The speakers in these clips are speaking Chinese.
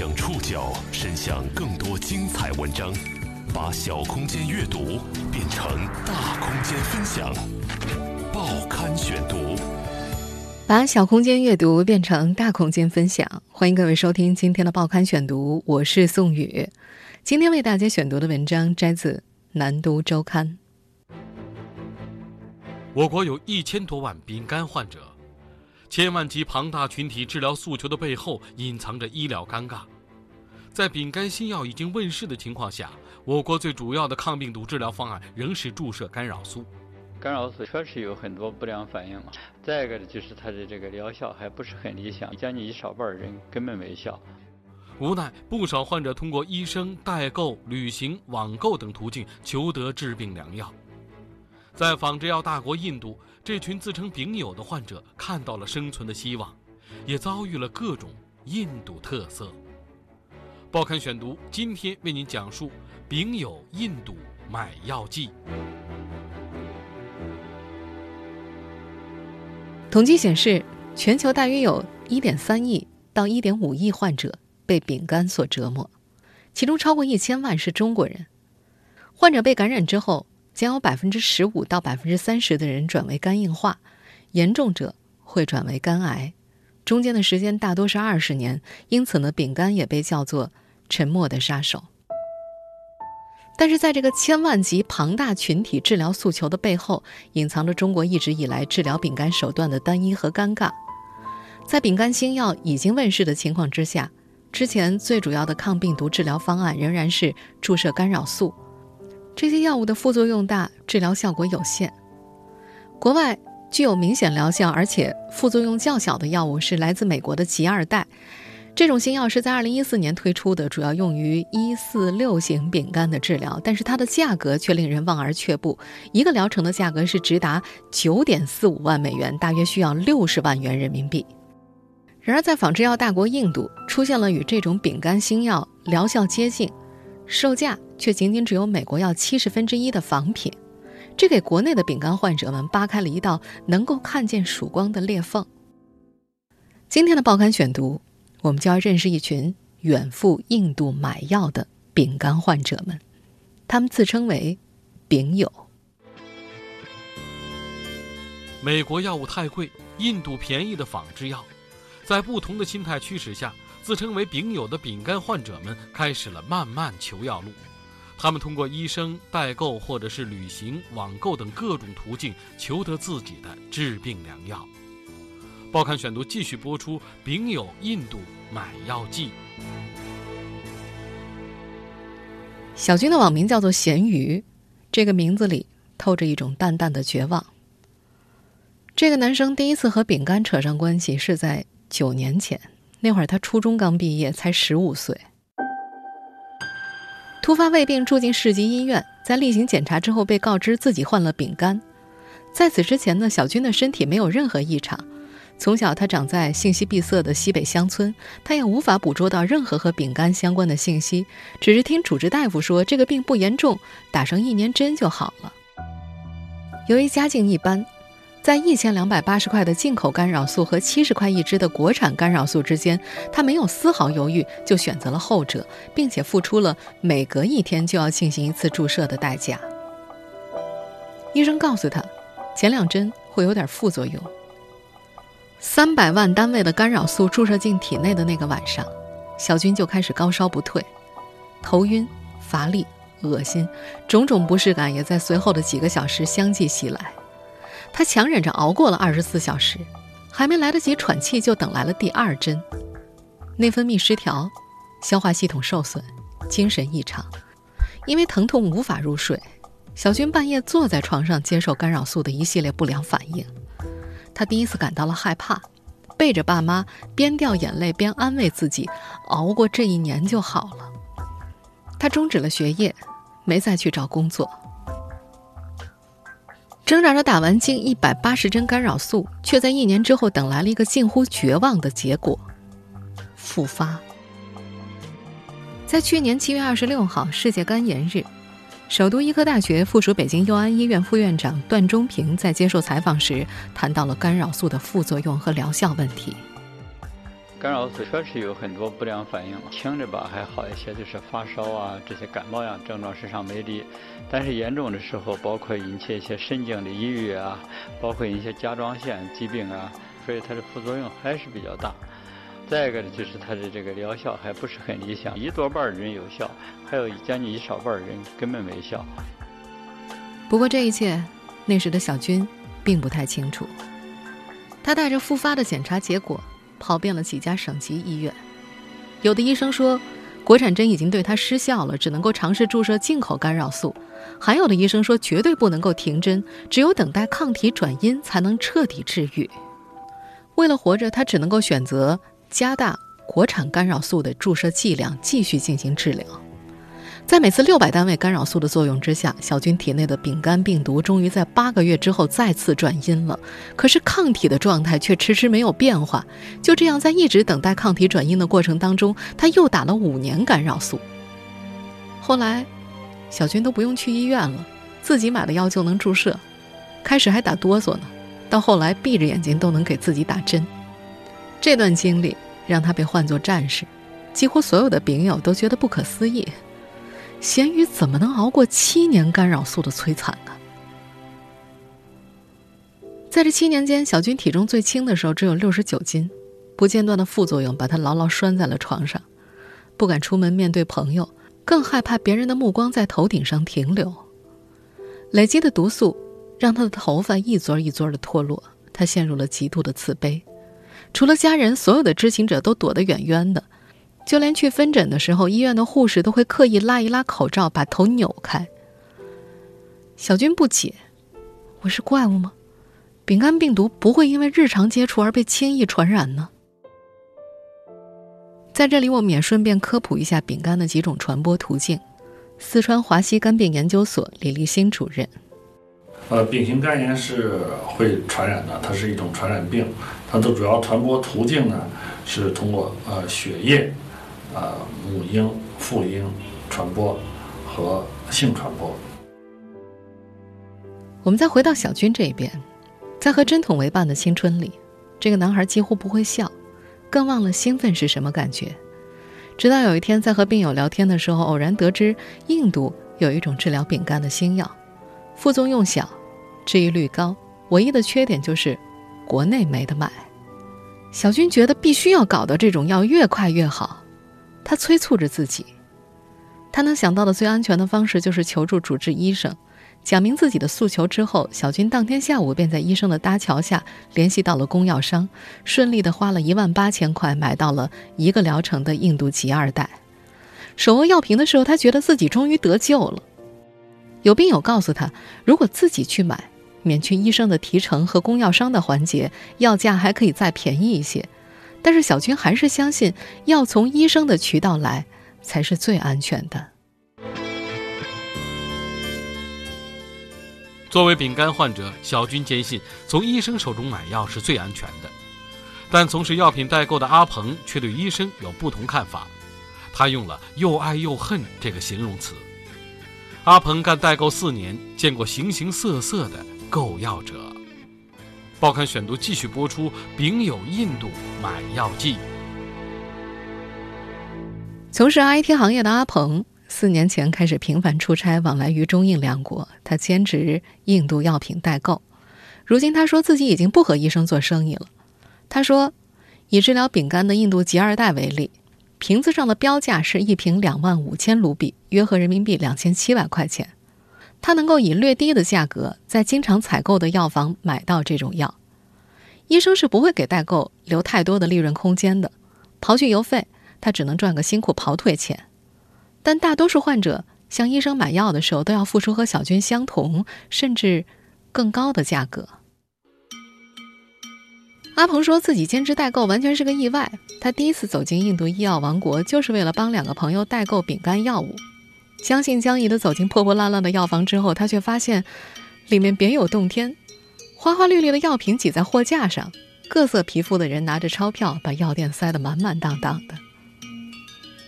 将触角伸向更多精彩文章，把小空间阅读变成大空间分享。报刊选读，把小空间阅读变成大空间分享。欢迎各位收听今天的报刊选读，我是宋宇。今天为大家选读的文章摘自《南都周刊》。我国有一千多万丙肝患者。千万级庞大群体治疗诉求的背后，隐藏着医疗尴尬。在丙肝新药已经问世的情况下，我国最主要的抗病毒治疗方案仍是注射干扰素。干扰素确实有很多不良反应嘛。再一个呢，就是它的这个疗效还不是很理想，将近一少半人根本没效。无奈，不少患者通过医生代购、旅行、网购等途径求得治病良药。在仿制药大国印度。这群自称丙友的患者看到了生存的希望，也遭遇了各种印度特色。报刊选读今天为您讲述丙友印度买药记。统计显示，全球大约有1.3亿到1.5亿患者被丙肝所折磨，其中超过一千万是中国人。患者被感染之后。将有百分之十五到百分之三十的人转为肝硬化，严重者会转为肝癌，中间的时间大多是二十年。因此呢，丙肝也被叫做“沉默的杀手”。但是，在这个千万级庞大群体治疗诉求的背后，隐藏着中国一直以来治疗丙肝手段的单一和尴尬。在丙肝新药已经问世的情况之下，之前最主要的抗病毒治疗方案仍然是注射干扰素。这些药物的副作用大，治疗效果有限。国外具有明显疗效而且副作用较小的药物是来自美国的吉二代，这种新药是在2014年推出的，主要用于一四六型丙肝的治疗，但是它的价格却令人望而却步，一个疗程的价格是直达9.45万美元，大约需要60万元人民币。然而，在仿制药大国印度，出现了与这种丙肝新药疗效接近。售价却仅仅只有美国要七十分之一的仿品，这给国内的丙肝患者们扒开了一道能够看见曙光的裂缝。今天的报刊选读，我们就要认识一群远赴印度买药的丙肝患者们，他们自称为“丙友”。美国药物太贵，印度便宜的仿制药，在不同的心态驱使下。自称为丙友的丙肝患者们开始了漫漫求药路，他们通过医生代购或者是旅行、网购等各种途径求得自己的治病良药。报刊选读继续播出《丙友印度买药记》。小军的网名叫做咸鱼，这个名字里透着一种淡淡的绝望。这个男生第一次和丙肝扯上关系是在九年前。那会儿他初中刚毕业，才十五岁，突发胃病住进市级医院，在例行检查之后被告知自己患了丙肝。在此之前呢，小军的身体没有任何异常。从小他长在信息闭塞的西北乡村，他也无法捕捉到任何和丙肝相关的信息，只是听主治大夫说这个病不严重，打上一年针就好了。由于家境一般。在一千两百八十块的进口干扰素和七十块一支的国产干扰素之间，他没有丝毫犹豫，就选择了后者，并且付出了每隔一天就要进行一次注射的代价。医生告诉他，前两针会有点副作用。三百万单位的干扰素注射进体内的那个晚上，小军就开始高烧不退，头晕、乏力、恶心，种种不适感也在随后的几个小时相继袭来。他强忍着熬过了二十四小时，还没来得及喘气，就等来了第二针。内分泌失调，消化系统受损，精神异常，因为疼痛无法入睡。小军半夜坐在床上接受干扰素的一系列不良反应，他第一次感到了害怕，背着爸妈边掉眼泪边安慰自己：熬过这一年就好了。他终止了学业，没再去找工作。挣扎着打完近一百八十针干扰素，却在一年之后等来了一个近乎绝望的结果——复发。在去年七月二十六号世界肝炎日，首都医科大学附属北京佑安医院副院长段中平在接受采访时谈到了干扰素的副作用和疗效问题。干扰素确实有很多不良反应，轻的吧还好一些，就是发烧啊这些感冒样症状身上没力，但是严重的时候，包括引起一些神经的抑郁啊，包括一些甲状腺疾病啊，所以它的副作用还是比较大。再一个呢，就是它的这个疗效还不是很理想，一多半人有效，还有将近一少半人根本没效。不过这一切，那时的小军并不太清楚。他带着复发的检查结果，跑遍了几家省级医院。有的医生说，国产针已经对他失效了，只能够尝试注射进口干扰素；还有的医生说，绝对不能够停针，只有等待抗体转阴才能彻底治愈。为了活着，他只能够选择。加大国产干扰素的注射剂量，继续进行治疗。在每次六百单位干扰素的作用之下，小军体内的丙肝病毒终于在八个月之后再次转阴了。可是抗体的状态却迟迟没有变化。就这样，在一直等待抗体转阴的过程当中，他又打了五年干扰素。后来，小军都不用去医院了，自己买了药就能注射。开始还打哆嗦呢，到后来闭着眼睛都能给自己打针。这段经历让他被唤作战士，几乎所有的病友都觉得不可思议。咸鱼怎么能熬过七年干扰素的摧残呢？在这七年间，小军体重最轻的时候只有六十九斤，不间断的副作用把他牢牢拴在了床上，不敢出门面对朋友，更害怕别人的目光在头顶上停留。累积的毒素让他的头发一撮一撮的脱落，他陷入了极度的自卑。除了家人，所有的知情者都躲得远远的，就连去分诊的时候，医院的护士都会刻意拉一拉口罩，把头扭开。小军不解：“我是怪物吗？丙肝病毒不会因为日常接触而被轻易传染呢？”在这里，我们也顺便科普一下丙肝的几种传播途径。四川华西肝病研究所李立新主任。呃，丙型肝炎是会传染的，它是一种传染病。它的主要传播途径呢，是通过呃血液、呃母婴、父婴传播和性传播。我们再回到小军这一边，在和针筒为伴的青春里，这个男孩几乎不会笑，更忘了兴奋是什么感觉。直到有一天，在和病友聊天的时候，偶然得知印度有一种治疗丙肝的新药，副作用小。治愈率高，唯一的缺点就是国内没得买。小军觉得必须要搞到这种药越快越好，他催促着自己。他能想到的最安全的方式就是求助主治医生，讲明自己的诉求之后，小军当天下午便在医生的搭桥下联系到了供药商，顺利的花了一万八千块买到了一个疗程的印度吉二代。手握药瓶的时候，他觉得自己终于得救了。有病友告诉他，如果自己去买。免去医生的提成和供药商的环节，药价还可以再便宜一些。但是小军还是相信，要从医生的渠道来才是最安全的。作为丙肝患者，小军坚信从医生手中买药是最安全的。但从事药品代购的阿鹏却对医生有不同看法，他用了“又爱又恨”这个形容词。阿鹏干代购四年，见过形形色色的。购药者，报刊选读继续播出。丙友印度买药记。从事 IT 行业的阿鹏，四年前开始频繁出差往来于中印两国，他兼职印度药品代购。如今他说自己已经不和医生做生意了。他说，以治疗丙肝的印度吉二代为例，瓶子上的标价是一瓶两万五千卢比，约合人民币两千七百块钱。他能够以略低的价格在经常采购的药房买到这种药，医生是不会给代购留太多的利润空间的，刨去邮费，他只能赚个辛苦跑腿钱。但大多数患者向医生买药的时候，都要付出和小军相同甚至更高的价格。阿鹏说自己兼职代购完全是个意外，他第一次走进印度医药王国，就是为了帮两个朋友代购丙肝药物。将信将疑地走进破破烂烂的药房之后，他却发现里面别有洞天，花花绿绿的药品挤在货架上，各色皮肤的人拿着钞票把药店塞得满满当当的。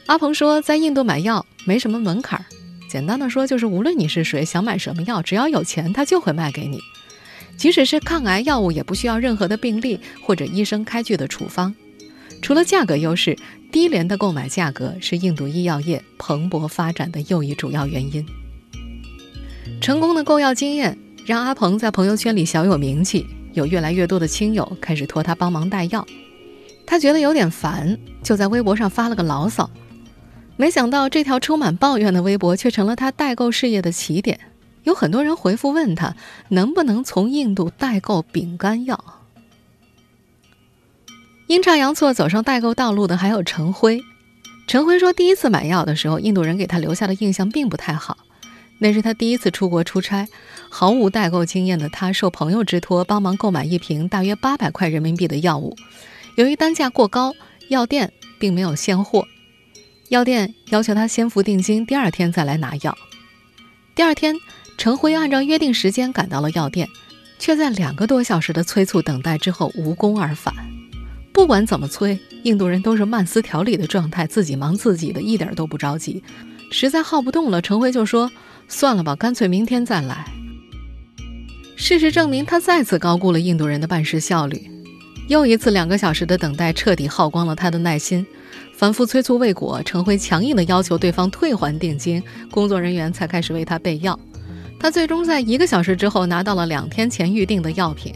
阿鹏说，在印度买药没什么门槛儿，简单的说就是无论你是谁，想买什么药，只要有钱，他就会卖给你。即使是抗癌药物，也不需要任何的病历或者医生开具的处方。除了价格优势，低廉的购买价格是印度医药业蓬勃发展的又一主要原因。成功的购药经验让阿鹏在朋友圈里小有名气，有越来越多的亲友开始托他帮忙带药。他觉得有点烦，就在微博上发了个牢骚。没想到这条充满抱怨的微博却成了他代购事业的起点。有很多人回复问他能不能从印度代购丙肝药。阴差阳错走上代购道路的还有陈辉。陈辉说，第一次买药的时候，印度人给他留下的印象并不太好。那是他第一次出国出差，毫无代购经验的他受朋友之托帮忙购买一瓶大约八百块人民币的药物。由于单价过高，药店并没有现货。药店要求他先付定金，第二天再来拿药。第二天，陈辉按照约定时间赶到了药店，却在两个多小时的催促等待之后无功而返。不管怎么催，印度人都是慢思条理的状态，自己忙自己的，一点都不着急。实在耗不动了，陈辉就说：“算了吧，干脆明天再来。”事实证明，他再次高估了印度人的办事效率。又一次两个小时的等待彻底耗光了他的耐心，反复催促未果，陈辉强硬的要求对方退还定金，工作人员才开始为他备药。他最终在一个小时之后拿到了两天前预定的药品。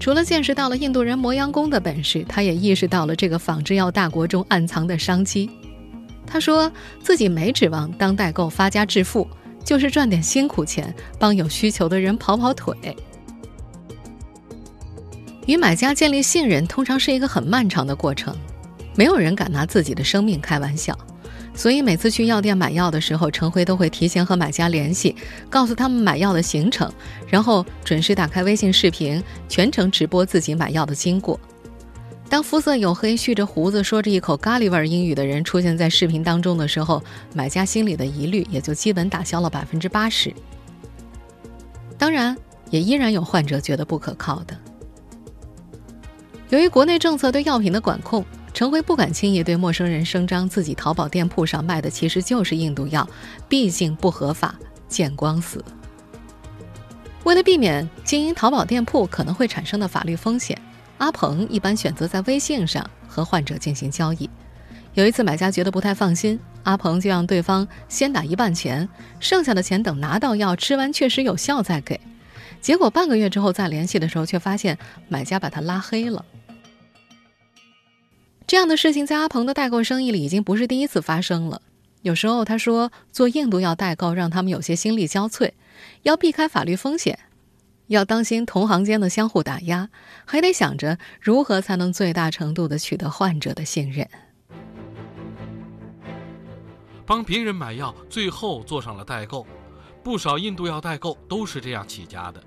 除了见识到了印度人磨洋工的本事，他也意识到了这个仿制药大国中暗藏的商机。他说自己没指望当代购发家致富，就是赚点辛苦钱，帮有需求的人跑跑腿。与买家建立信任，通常是一个很漫长的过程，没有人敢拿自己的生命开玩笑，所以每次去药店买药的时候，陈辉都会提前和买家联系，告诉他们买药的行程，然后准时打开微信视频，全程直播自己买药的经过。当肤色黝黑、蓄着胡子、说着一口咖喱味英语的人出现在视频当中的时候，买家心里的疑虑也就基本打消了百分之八十。当然，也依然有患者觉得不可靠的。由于国内政策对药品的管控，陈辉不敢轻易对陌生人声张自己淘宝店铺上卖的其实就是印度药，毕竟不合法，见光死。为了避免经营淘宝店铺可能会产生的法律风险，阿鹏一般选择在微信上和患者进行交易。有一次，买家觉得不太放心，阿鹏就让对方先打一半钱，剩下的钱等拿到药吃完确实有效再给。结果半个月之后再联系的时候，却发现买家把他拉黑了。这样的事情在阿鹏的代购生意里已经不是第一次发生了。有时候他说做印度药代购让他们有些心力交瘁，要避开法律风险，要当心同行间的相互打压，还得想着如何才能最大程度的取得患者的信任。帮别人买药，最后做上了代购，不少印度药代购都是这样起家的，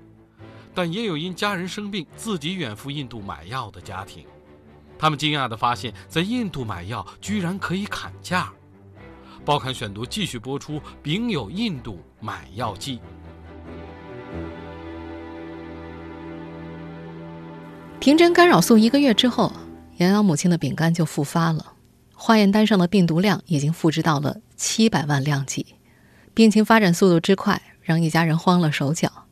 但也有因家人生病自己远赴印度买药的家庭。他们惊讶地发现，在印度买药居然可以砍价。报刊选读继续播出：丙有印度买药记。停针干扰素一个月之后，杨洋母亲的丙肝就复发了，化验单上的病毒量已经复制到了七百万量级，病情发展速度之快，让一家人慌了手脚。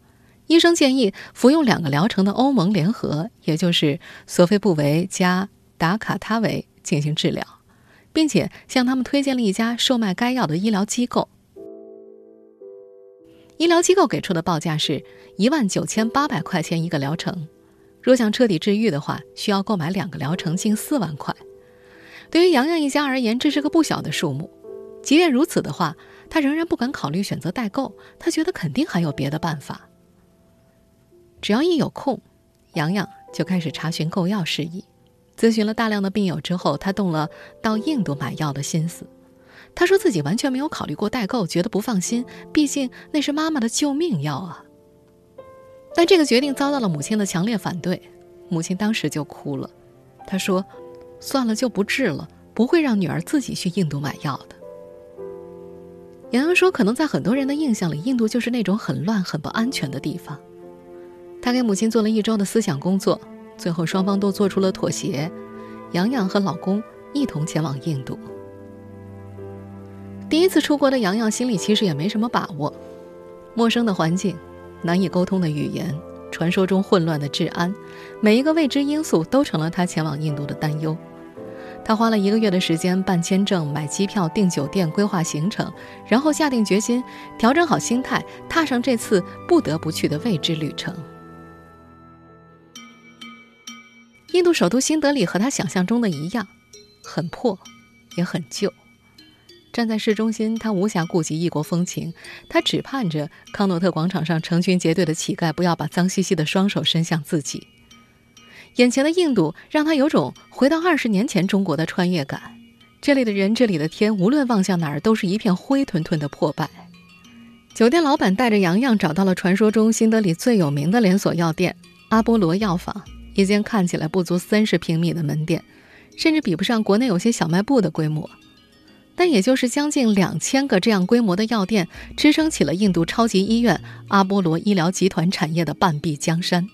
医生建议服用两个疗程的欧盟联合，也就是索菲布韦加达卡他韦进行治疗，并且向他们推荐了一家售卖该药的医疗机构。医疗机构给出的报价是一万九千八百块钱一个疗程，若想彻底治愈的话，需要购买两个疗程，近四万块。对于洋洋一家而言，这是个不小的数目。即便如此的话，他仍然不敢考虑选择代购，他觉得肯定还有别的办法。只要一有空，洋洋就开始查询购药事宜。咨询了大量的病友之后，他动了到印度买药的心思。他说自己完全没有考虑过代购，觉得不放心，毕竟那是妈妈的救命药啊。但这个决定遭到了母亲的强烈反对，母亲当时就哭了。她说：“算了，就不治了，不会让女儿自己去印度买药的。”洋洋说：“可能在很多人的印象里，印度就是那种很乱、很不安全的地方。”他给母亲做了一周的思想工作，最后双方都做出了妥协。洋洋和老公一同前往印度。第一次出国的洋洋心里其实也没什么把握，陌生的环境，难以沟通的语言，传说中混乱的治安，每一个未知因素都成了他前往印度的担忧。他花了一个月的时间办签证、买机票、订酒店、规划行程，然后下定决心，调整好心态，踏上这次不得不去的未知旅程。印度首都新德里和他想象中的一样，很破，也很旧。站在市中心，他无暇顾及异国风情，他只盼着康诺特广场上成群结队的乞丐不要把脏兮兮的双手伸向自己。眼前的印度让他有种回到二十年前中国的穿越感。这里的人，这里的天，无论望向哪儿，都是一片灰吞吞的破败。酒店老板带着洋洋找到了传说中新德里最有名的连锁药店——阿波罗药房，一间看起来不足三十平米的门店，甚至比不上国内有些小卖部的规模。但也就是将近两千个这样规模的药店，支撑起了印度超级医院阿波罗医疗集团产业的半壁江山。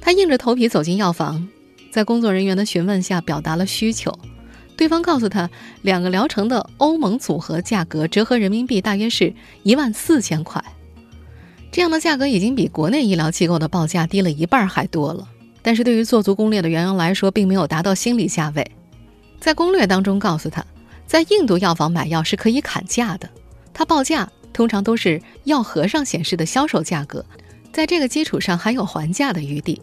他硬着头皮走进药房，在工作人员的询问下表达了需求。对方告诉他，两个疗程的欧盟组合价格折合人民币大约是一万四千块。这样的价格已经比国内医疗机构的报价低了一半还多了。但是对于做足攻略的袁洋来说，并没有达到心理价位。在攻略当中告诉他，在印度药房买药是可以砍价的。他报价通常都是药盒上显示的销售价格。在这个基础上还有还价的余地，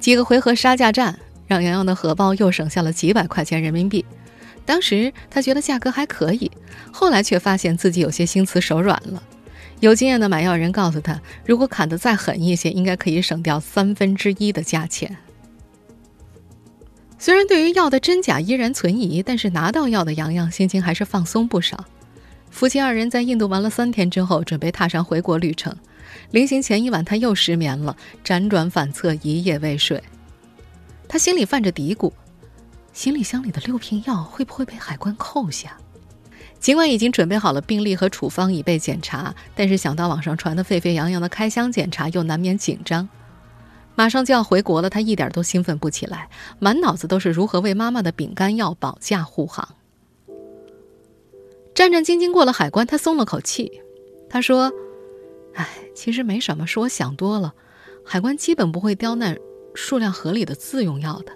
几个回合杀价战让洋洋的荷包又省下了几百块钱人民币。当时他觉得价格还可以，后来却发现自己有些心慈手软了。有经验的买药人告诉他，如果砍得再狠一些，应该可以省掉三分之一的价钱。虽然对于药的真假依然存疑，但是拿到药的洋洋心情还是放松不少。夫妻二人在印度玩了三天之后，准备踏上回国旅程。临行前一晚，他又失眠了，辗转反侧，一夜未睡。他心里犯着嘀咕：行李箱里的六瓶药会不会被海关扣下？尽管已经准备好了病历和处方以备检查，但是想到网上传得沸沸扬扬的开箱检查，又难免紧张。马上就要回国了，他一点都兴奋不起来，满脑子都是如何为妈妈的饼干药保驾护航。战战兢兢过了海关，他松了口气。他说。哎，其实没什么，是我想多了。海关基本不会刁难数量合理的自用药的。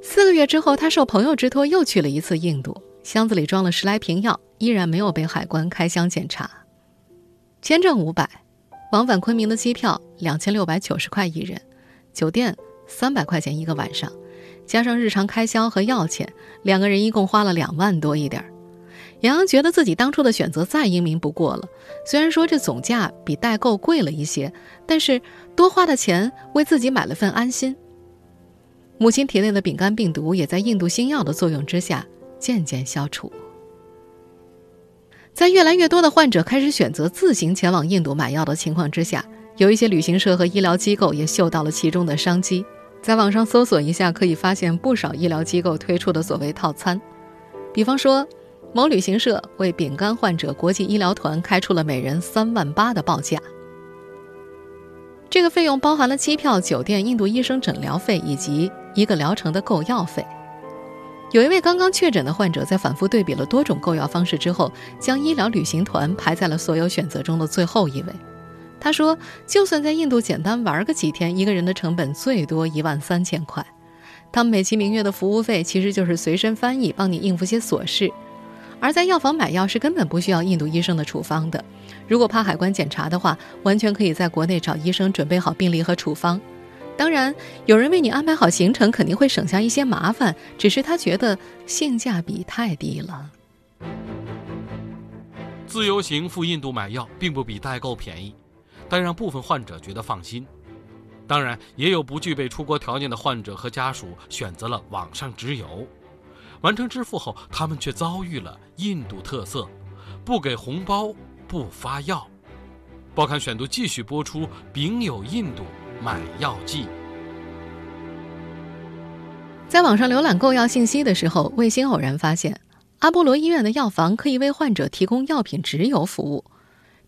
四个月之后，他受朋友之托又去了一次印度，箱子里装了十来瓶药，依然没有被海关开箱检查。签证五百，往返昆明的机票两千六百九十块一人，酒店三百块钱一个晚上，加上日常开销和药钱，两个人一共花了两万多一点儿。杨洋觉得自己当初的选择再英明不过了。虽然说这总价比代购贵了一些，但是多花的钱为自己买了份安心。母亲体内的丙肝病毒也在印度新药的作用之下渐渐消除。在越来越多的患者开始选择自行前往印度买药的情况之下，有一些旅行社和医疗机构也嗅到了其中的商机。在网上搜索一下，可以发现不少医疗机构推出的所谓套餐，比方说。某旅行社为丙肝患者国际医疗团开出了每人三万八的报价，这个费用包含了机票、酒店、印度医生诊疗费以及一个疗程的购药费。有一位刚刚确诊的患者在反复对比了多种购药方式之后，将医疗旅行团排在了所有选择中的最后一位。他说：“就算在印度简单玩个几天，一个人的成本最多一万三千块。他们美其名曰的服务费，其实就是随身翻译，帮你应付些琐事。”而在药房买药是根本不需要印度医生的处方的。如果怕海关检查的话，完全可以在国内找医生准备好病历和处方。当然，有人为你安排好行程，肯定会省下一些麻烦。只是他觉得性价比太低了。自由行赴印度买药并不比代购便宜，但让部分患者觉得放心。当然，也有不具备出国条件的患者和家属选择了网上直邮。完成支付后，他们却遭遇了印度特色：不给红包，不发药。报刊选读继续播出《丙有印度买药记》。在网上浏览购药信息的时候，卫星偶然发现，阿波罗医院的药房可以为患者提供药品直邮服务，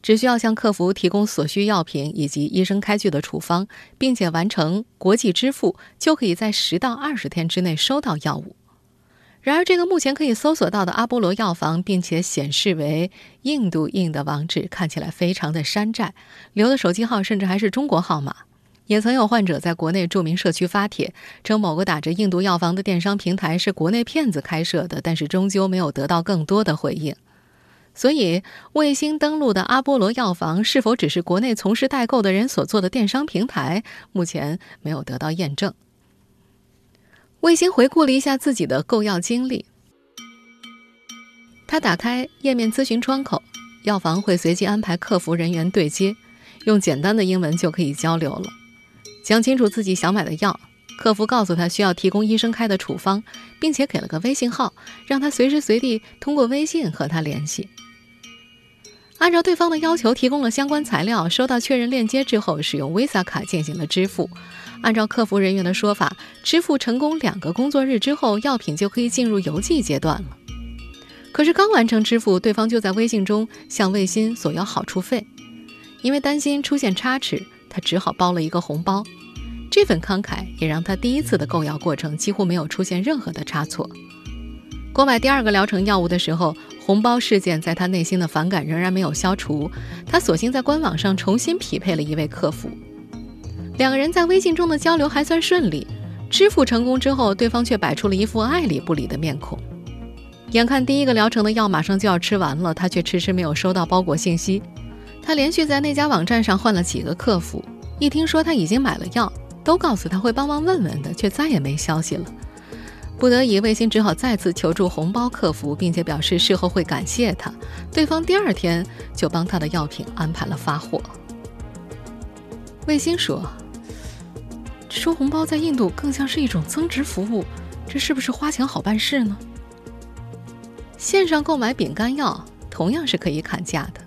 只需要向客服提供所需药品以及医生开具的处方，并且完成国际支付，就可以在十到二十天之内收到药物。然而，这个目前可以搜索到的阿波罗药房，并且显示为印度印的网址，看起来非常的山寨，留的手机号甚至还是中国号码。也曾有患者在国内著名社区发帖，称某个打着印度药房的电商平台是国内骗子开设的，但是终究没有得到更多的回应。所以，卫星登录的阿波罗药房是否只是国内从事代购的人所做的电商平台，目前没有得到验证。卫星回顾了一下自己的购药经历，他打开页面咨询窗口，药房会随机安排客服人员对接，用简单的英文就可以交流了。讲清楚自己想买的药，客服告诉他需要提供医生开的处方，并且给了个微信号，让他随时随地通过微信和他联系。按照对方的要求提供了相关材料，收到确认链接之后，使用 Visa 卡进行了支付。按照客服人员的说法，支付成功两个工作日之后，药品就可以进入邮寄阶段了。可是刚完成支付，对方就在微信中向卫星索要好处费。因为担心出现差池，他只好包了一个红包。这份慷慨也让他第一次的购药过程几乎没有出现任何的差错。购买第二个疗程药物的时候，红包事件在他内心的反感仍然没有消除，他索性在官网上重新匹配了一位客服。两个人在微信中的交流还算顺利，支付成功之后，对方却摆出了一副爱理不理的面孔。眼看第一个疗程的药马上就要吃完了，他却迟迟没有收到包裹信息。他连续在那家网站上换了几个客服，一听说他已经买了药，都告诉他会帮忙问问的，却再也没消息了。不得已，卫星只好再次求助红包客服，并且表示事后会感谢他。对方第二天就帮他的药品安排了发货。卫星说：“收红包在印度更像是一种增值服务，这是不是花钱好办事呢？”线上购买饼干药同样是可以砍价的。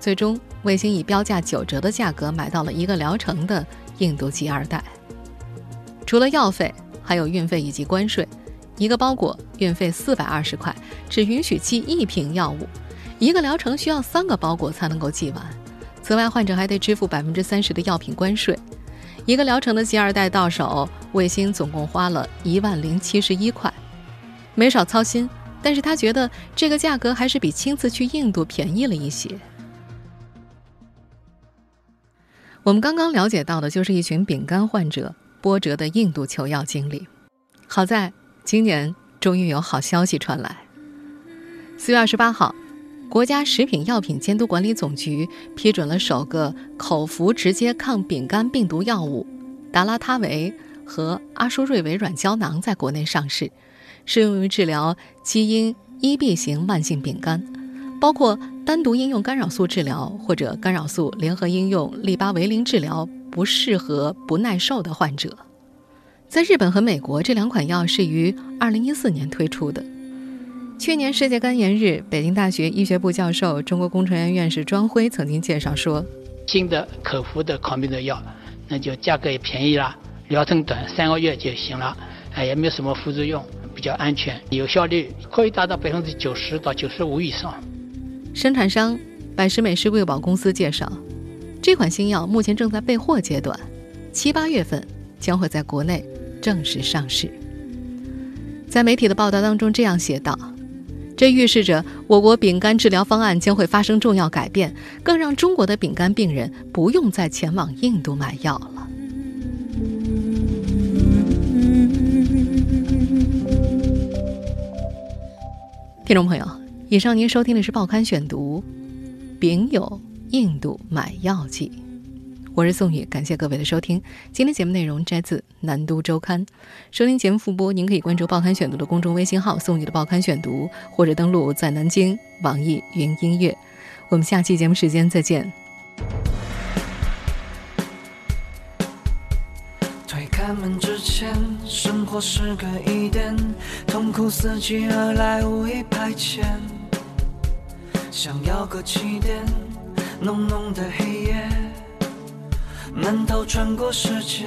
最终，卫星以标价九折的价格买到了一个疗程的印度吉二代。除了药费，还有运费以及关税。一个包裹运费四百二十块，只允许寄一瓶药物，一个疗程需要三个包裹才能够寄完。此外，患者还得支付百分之三十的药品关税。一个疗程的吉二代到手，卫星总共花了一万零七十一块，没少操心。但是他觉得这个价格还是比亲自去印度便宜了一些。我们刚刚了解到的就是一群丙肝患者波折的印度求药经历。好在。今年终于有好消息传来。四月二十八号，国家食品药品监督管理总局批准了首个口服直接抗丙肝病毒药物达拉他韦和阿舒瑞韦软胶囊在国内上市，适用于治疗基因一 B 型慢性丙肝，包括单独应用干扰素治疗或者干扰素联合应用利巴韦林治疗不适合不耐受的患者。在日本和美国，这两款药是于二零一四年推出的。去年世界肝炎日，北京大学医学部教授、中国工程院院士庄辉曾经介绍说：“新的口服的抗病毒药，那就价格也便宜了，疗程短，三个月就行了，哎，也没有什么副作用，比较安全，有效率可以达到百分之九十到九十五以上。”生产商百时美施贵宝公司介绍，这款新药目前正在备货阶段，七八月份将会在国内。正式上市。在媒体的报道当中，这样写道：“这预示着我国丙肝治疗方案将会发生重要改变，更让中国的丙肝病人不用再前往印度买药了。”听众朋友，以上您收听的是《报刊选读》，丙酉印度买药记。我是宋宇，感谢各位的收听。今天节目内容摘自《南都周刊》。收听节目复播，您可以关注《报刊选读》的公众微信号“宋宇的报刊选读”，或者登录在南京网易云音乐。我们下期节目时间再见。推开门之前，生活是个疑点，痛苦伺机而来，无意排遣。想要个起点，浓浓的黑夜。闷头穿过世界，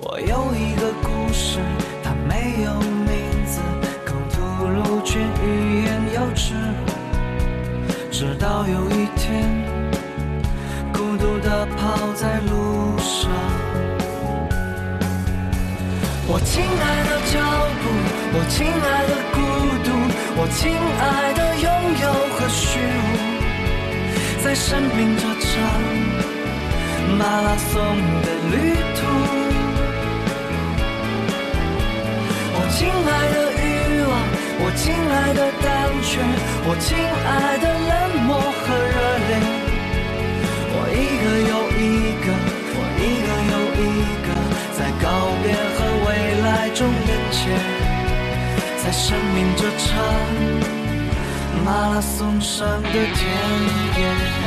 我有一个故事，它没有名字，口吐露却欲言又止。直到有一天，孤独地跑在路上。我亲爱的脚步，我亲爱的孤独，我亲爱的拥有和虚无，在生命这场。马拉松的旅途。我亲爱的欲望，我亲爱的胆怯，我亲爱的冷漠和热烈。我一个又一个，一个又一个，在告别和未来中连接，在生命这场马拉松上的田野。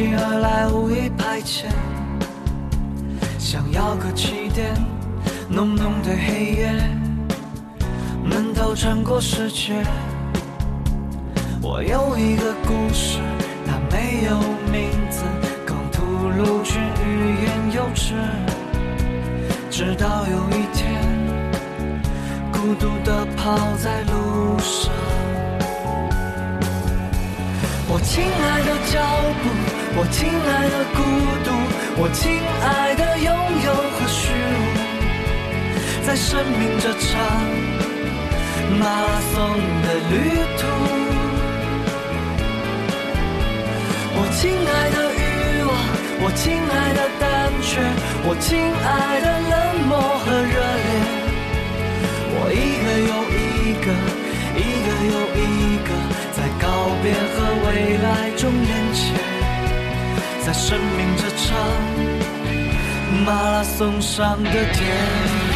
苦伺机而来，无意排遣。想要个起点，浓浓的黑夜，闷头穿过世界。我有一个故事，它没有名字，刚吐露却欲言又止。直到有一天，孤独地跑在路上。我亲爱的脚步，我亲爱的孤独，我亲爱的拥有和虚无，在生命这场马拉松的旅途。我亲爱的欲望，我亲爱的胆怯，我亲爱的冷漠和热烈，我一个又一个，有一个。在告别和未来中连接，在生命这场马拉松上的天。